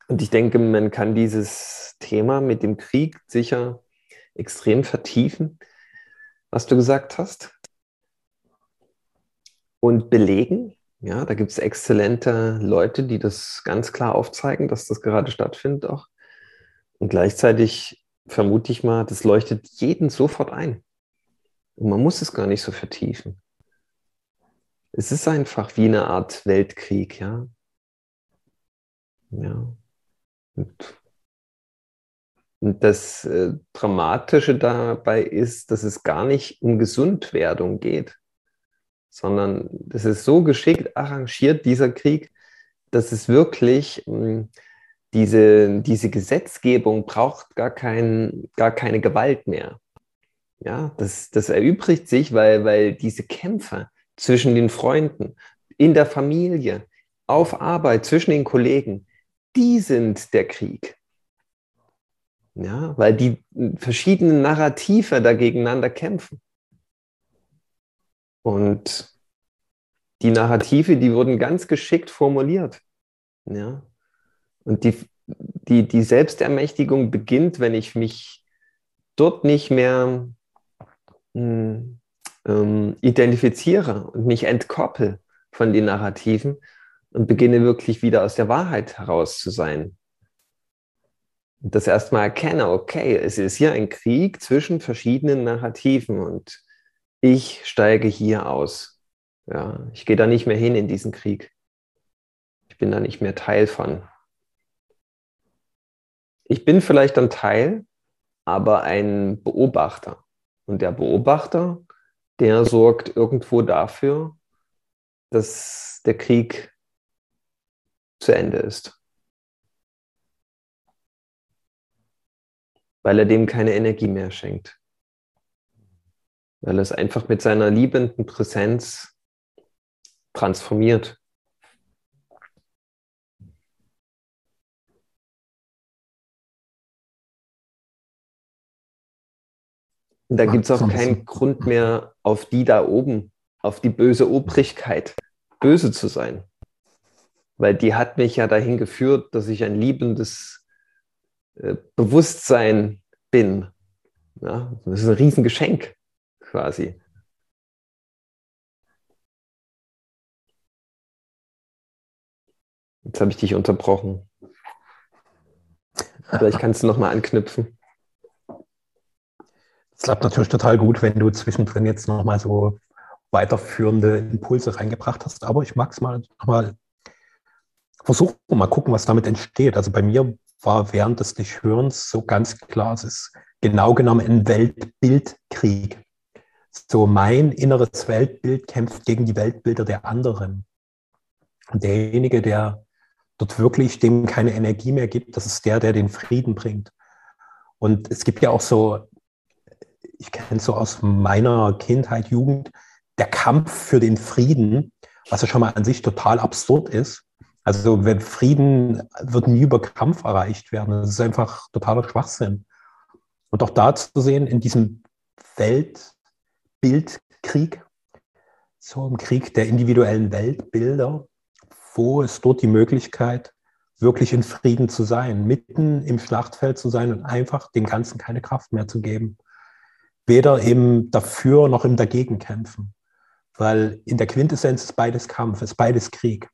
Und ich denke, man kann dieses Thema mit dem Krieg sicher extrem vertiefen, was du gesagt hast, und belegen. Ja, da gibt es exzellente Leute, die das ganz klar aufzeigen, dass das gerade stattfindet auch. Und gleichzeitig vermute ich mal, das leuchtet jeden sofort ein. Und man muss es gar nicht so vertiefen. Es ist einfach wie eine Art Weltkrieg, ja. Ja. Und das äh, Dramatische dabei ist, dass es gar nicht um Gesundwerdung geht, sondern es ist so geschickt arrangiert, dieser Krieg, dass es wirklich hm, diese, diese Gesetzgebung braucht gar, kein, gar keine Gewalt mehr. Ja, das, das erübrigt sich, weil, weil diese Kämpfe zwischen den Freunden, in der Familie, auf Arbeit, zwischen den Kollegen, die sind der Krieg. Ja, weil die verschiedenen Narrative da gegeneinander kämpfen. Und die Narrative, die wurden ganz geschickt formuliert. Ja. Und die, die, die Selbstermächtigung beginnt, wenn ich mich dort nicht mehr hm, ähm, identifiziere und mich entkoppel von den Narrativen, und beginne wirklich wieder aus der Wahrheit heraus zu sein. Und das erstmal erkenne, okay, es ist hier ein Krieg zwischen verschiedenen Narrativen und ich steige hier aus. Ja, ich gehe da nicht mehr hin in diesen Krieg. Ich bin da nicht mehr Teil von. Ich bin vielleicht ein Teil, aber ein Beobachter. Und der Beobachter, der sorgt irgendwo dafür, dass der Krieg zu Ende ist. Weil er dem keine Energie mehr schenkt. Weil er es einfach mit seiner liebenden Präsenz transformiert. Und da gibt es auch keinen Grund mehr, auf die da oben, auf die böse Obrigkeit böse zu sein. Weil die hat mich ja dahin geführt, dass ich ein liebendes äh, Bewusstsein bin. Ja, das ist ein Riesengeschenk quasi. Jetzt habe ich dich unterbrochen. Vielleicht kannst du nochmal anknüpfen. Es klappt natürlich total gut, wenn du zwischendrin jetzt nochmal so weiterführende Impulse reingebracht hast. Aber ich mag es mal nochmal versuchen, mal gucken, was damit entsteht. Also bei mir war während des Dich-Hörens so ganz klar, es ist genau genommen ein Weltbildkrieg. So mein inneres Weltbild kämpft gegen die Weltbilder der anderen. Und derjenige, der dort wirklich dem keine Energie mehr gibt, das ist der, der den Frieden bringt. Und es gibt ja auch so, ich kenne es so aus meiner Kindheit, Jugend, der Kampf für den Frieden, was ja schon mal an sich total absurd ist. Also wenn Frieden wird nie über Kampf erreicht werden. Das ist einfach totaler Schwachsinn. Und auch da zu sehen, in diesem Weltbildkrieg, so im Krieg der individuellen Weltbilder, wo ist dort die Möglichkeit, wirklich in Frieden zu sein, mitten im Schlachtfeld zu sein und einfach den Ganzen keine Kraft mehr zu geben. Weder im Dafür noch im Dagegen kämpfen. Weil in der Quintessenz ist beides Kampf, ist beides Krieg.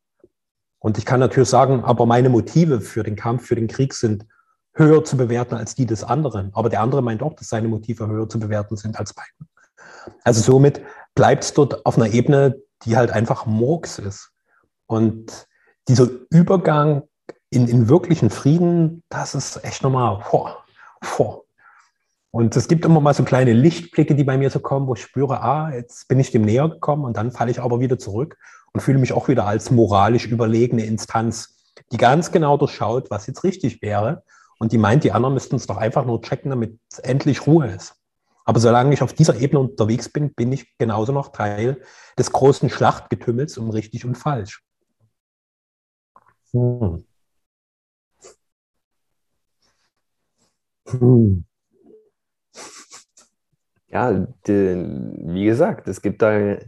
Und ich kann natürlich sagen, aber meine Motive für den Kampf, für den Krieg sind höher zu bewerten als die des anderen. Aber der andere meint auch, dass seine Motive höher zu bewerten sind als meine. Also somit bleibt es dort auf einer Ebene, die halt einfach Murks ist. Und dieser Übergang in, in wirklichen Frieden, das ist echt nochmal, boah, boah. Und es gibt immer mal so kleine Lichtblicke, die bei mir so kommen, wo ich spüre, ah, jetzt bin ich dem näher gekommen und dann falle ich aber wieder zurück und fühle mich auch wieder als moralisch überlegene Instanz, die ganz genau durchschaut, was jetzt richtig wäre. Und die meint, die anderen müssten es doch einfach nur checken, damit endlich Ruhe ist. Aber solange ich auf dieser Ebene unterwegs bin, bin ich genauso noch Teil des großen Schlachtgetümmels um richtig und falsch. Hm. Hm. Ja, wie gesagt, es gibt da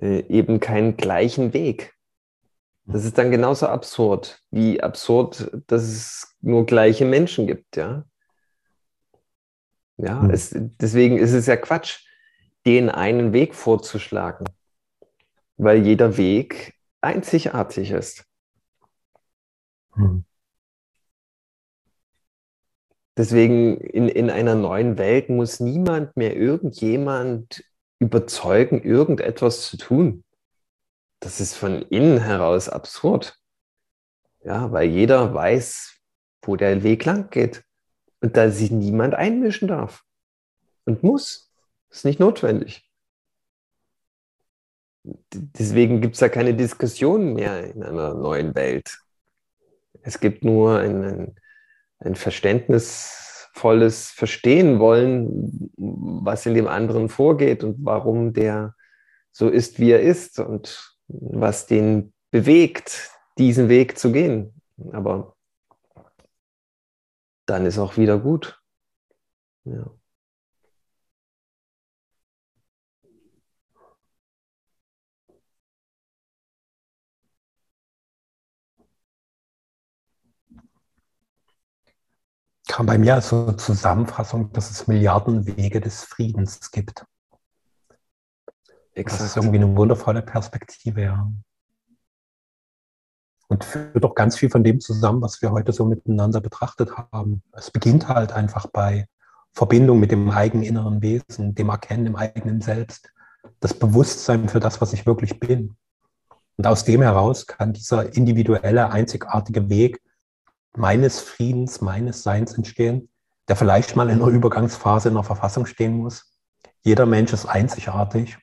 äh, eben keinen gleichen Weg. Das ist dann genauso absurd, wie absurd, dass es nur gleiche Menschen gibt, ja. Ja, hm. es, deswegen ist es ja Quatsch, den einen Weg vorzuschlagen, weil jeder Weg einzigartig ist. Hm. Deswegen in, in einer neuen Welt muss niemand mehr irgendjemand überzeugen, irgendetwas zu tun. Das ist von innen heraus absurd. Ja, weil jeder weiß, wo der Weg lang geht und da sich niemand einmischen darf und muss. Ist nicht notwendig. Deswegen gibt es da keine Diskussion mehr in einer neuen Welt. Es gibt nur ein, ein, ein verständnisvolles Verstehen wollen, was in dem anderen vorgeht und warum der so ist, wie er ist und was den bewegt, diesen Weg zu gehen. Aber dann ist auch wieder gut. Ja. Kam bei mir als Zusammenfassung, dass es Milliarden Wege des Friedens gibt. Exakt. Das ist irgendwie eine wundervolle Perspektive, ja. Und führt auch ganz viel von dem zusammen, was wir heute so miteinander betrachtet haben. Es beginnt halt einfach bei Verbindung mit dem eigenen inneren Wesen, dem Erkennen im eigenen Selbst, das Bewusstsein für das, was ich wirklich bin. Und aus dem heraus kann dieser individuelle, einzigartige Weg meines Friedens, meines Seins entstehen, der vielleicht mal in einer Übergangsphase in der Verfassung stehen muss. Jeder Mensch ist einzigartig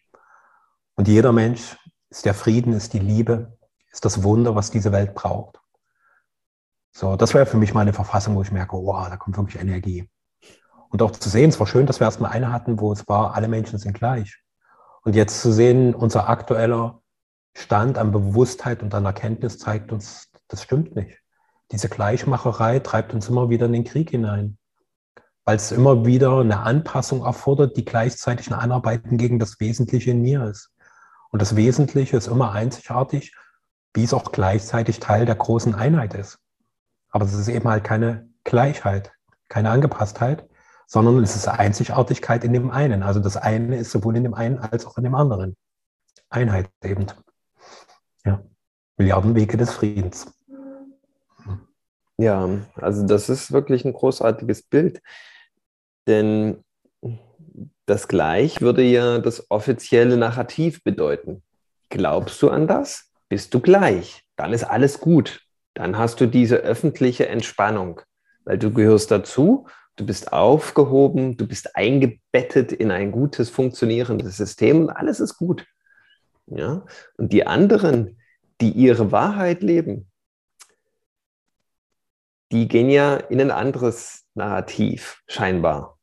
und jeder Mensch ist der Frieden, ist die Liebe, ist das Wunder, was diese Welt braucht. So, das wäre für mich mal eine Verfassung, wo ich merke, wow, da kommt wirklich Energie. Und auch zu sehen, es war schön, dass wir erstmal eine hatten, wo es war, alle Menschen sind gleich. Und jetzt zu sehen, unser aktueller Stand an Bewusstheit und an Erkenntnis zeigt uns, das stimmt nicht diese Gleichmacherei treibt uns immer wieder in den Krieg hinein. weil es immer wieder eine Anpassung erfordert, die gleichzeitig ein Anarbeiten gegen das Wesentliche in mir ist. Und das Wesentliche ist immer einzigartig, wie es auch gleichzeitig Teil der großen Einheit ist. Aber es ist eben halt keine Gleichheit, keine Angepasstheit, sondern es ist Einzigartigkeit in dem einen. Also das eine ist sowohl in dem einen als auch in dem anderen. Einheit eben. Ja. Milliarden des Friedens. Ja, also das ist wirklich ein großartiges Bild. Denn das Gleich würde ja das offizielle Narrativ bedeuten. Glaubst du an das? Bist du gleich? Dann ist alles gut. Dann hast du diese öffentliche Entspannung, weil du gehörst dazu, du bist aufgehoben, du bist eingebettet in ein gutes, funktionierendes System und alles ist gut. Ja? Und die anderen, die ihre Wahrheit leben, die gehen ja in ein anderes Narrativ, scheinbar.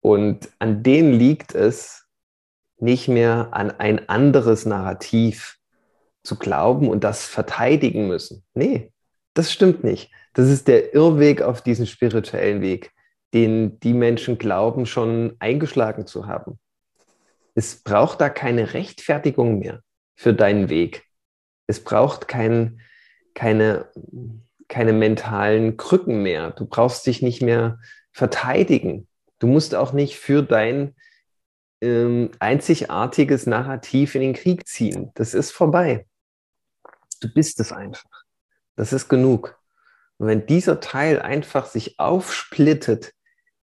Und an denen liegt es, nicht mehr an ein anderes Narrativ zu glauben und das verteidigen müssen. Nee, das stimmt nicht. Das ist der Irrweg auf diesen spirituellen Weg, den die Menschen glauben, schon eingeschlagen zu haben. Es braucht da keine Rechtfertigung mehr für deinen Weg. Es braucht kein, keine, keine mentalen Krücken mehr. Du brauchst dich nicht mehr verteidigen. Du musst auch nicht für dein ähm, einzigartiges Narrativ in den Krieg ziehen. Das ist vorbei. Du bist es einfach. Das ist genug. Und wenn dieser Teil einfach sich aufsplittet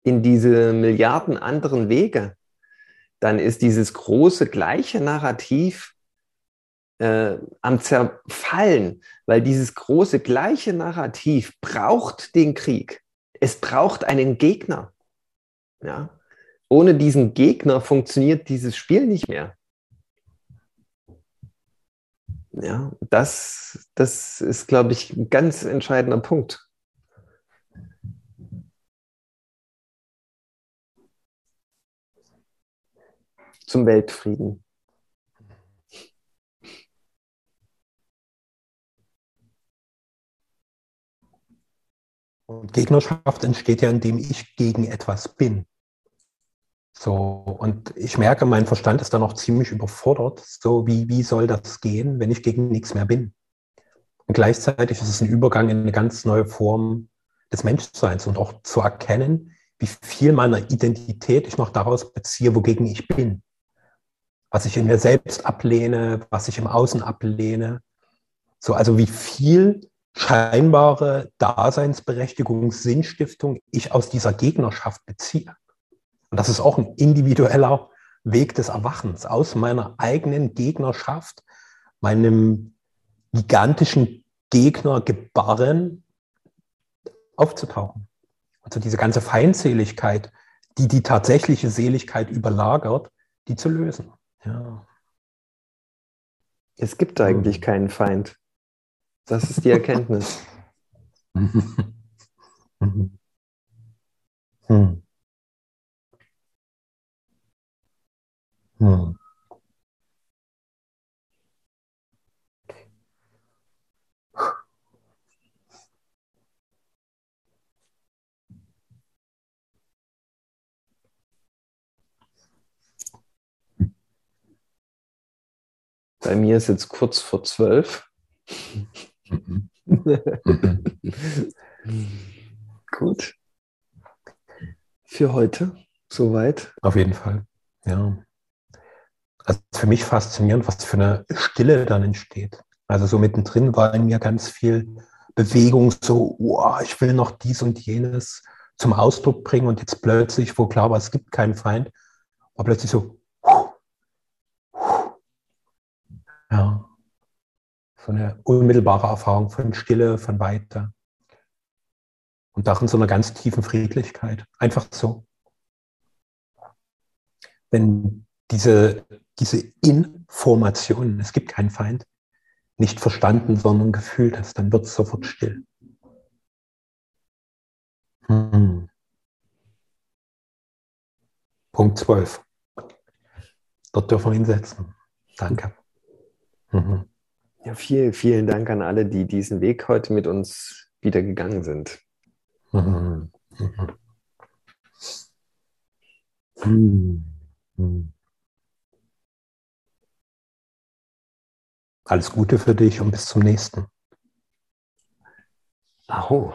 in diese Milliarden anderen Wege, dann ist dieses große gleiche Narrativ äh, am Zerfallen, weil dieses große gleiche Narrativ braucht den Krieg. Es braucht einen Gegner. Ja? Ohne diesen Gegner funktioniert dieses Spiel nicht mehr. Ja, das, das ist, glaube ich, ein ganz entscheidender Punkt. Zum Weltfrieden. Und Gegnerschaft entsteht ja, indem ich gegen etwas bin. So, und ich merke, mein Verstand ist da noch ziemlich überfordert. So, wie, wie soll das gehen, wenn ich gegen nichts mehr bin? Und gleichzeitig ist es ein Übergang in eine ganz neue Form des Menschseins und auch zu erkennen, wie viel meiner Identität ich noch daraus beziehe, wogegen ich bin. Was ich in mir selbst ablehne, was ich im Außen ablehne. So, also wie viel scheinbare Daseinsberechtigung, Sinnstiftung ich aus dieser Gegnerschaft beziehe. Und das ist auch ein individueller Weg des Erwachens, aus meiner eigenen Gegnerschaft, meinem gigantischen Gegner Gebarren aufzutauchen. Also diese ganze Feindseligkeit, die die tatsächliche Seligkeit überlagert, die zu lösen. Ja. Es gibt eigentlich keinen Feind. Das ist die Erkenntnis. hm. Hm. Bei mir ist jetzt kurz vor zwölf. Gut. Für heute soweit. Auf jeden Fall. Ja also für mich faszinierend, was für eine Stille dann entsteht. Also so mittendrin war in mir ganz viel Bewegung, so, oh, ich will noch dies und jenes zum Ausdruck bringen und jetzt plötzlich, wo klar war, es gibt keinen Feind, war plötzlich so, ja, so eine unmittelbare Erfahrung von Stille, von Weite. Und darin so einer ganz tiefen Friedlichkeit. Einfach so. Wenn diese diese Information, es gibt keinen Feind, nicht verstanden, sondern gefühlt hast, dann wird es sofort still. Hm. Punkt 12. Dort dürfen wir ihn setzen. Danke. Mhm. Ja, vielen, vielen Dank an alle, die diesen Weg heute mit uns wieder gegangen sind. Alles Gute für dich und bis zum nächsten. Aho.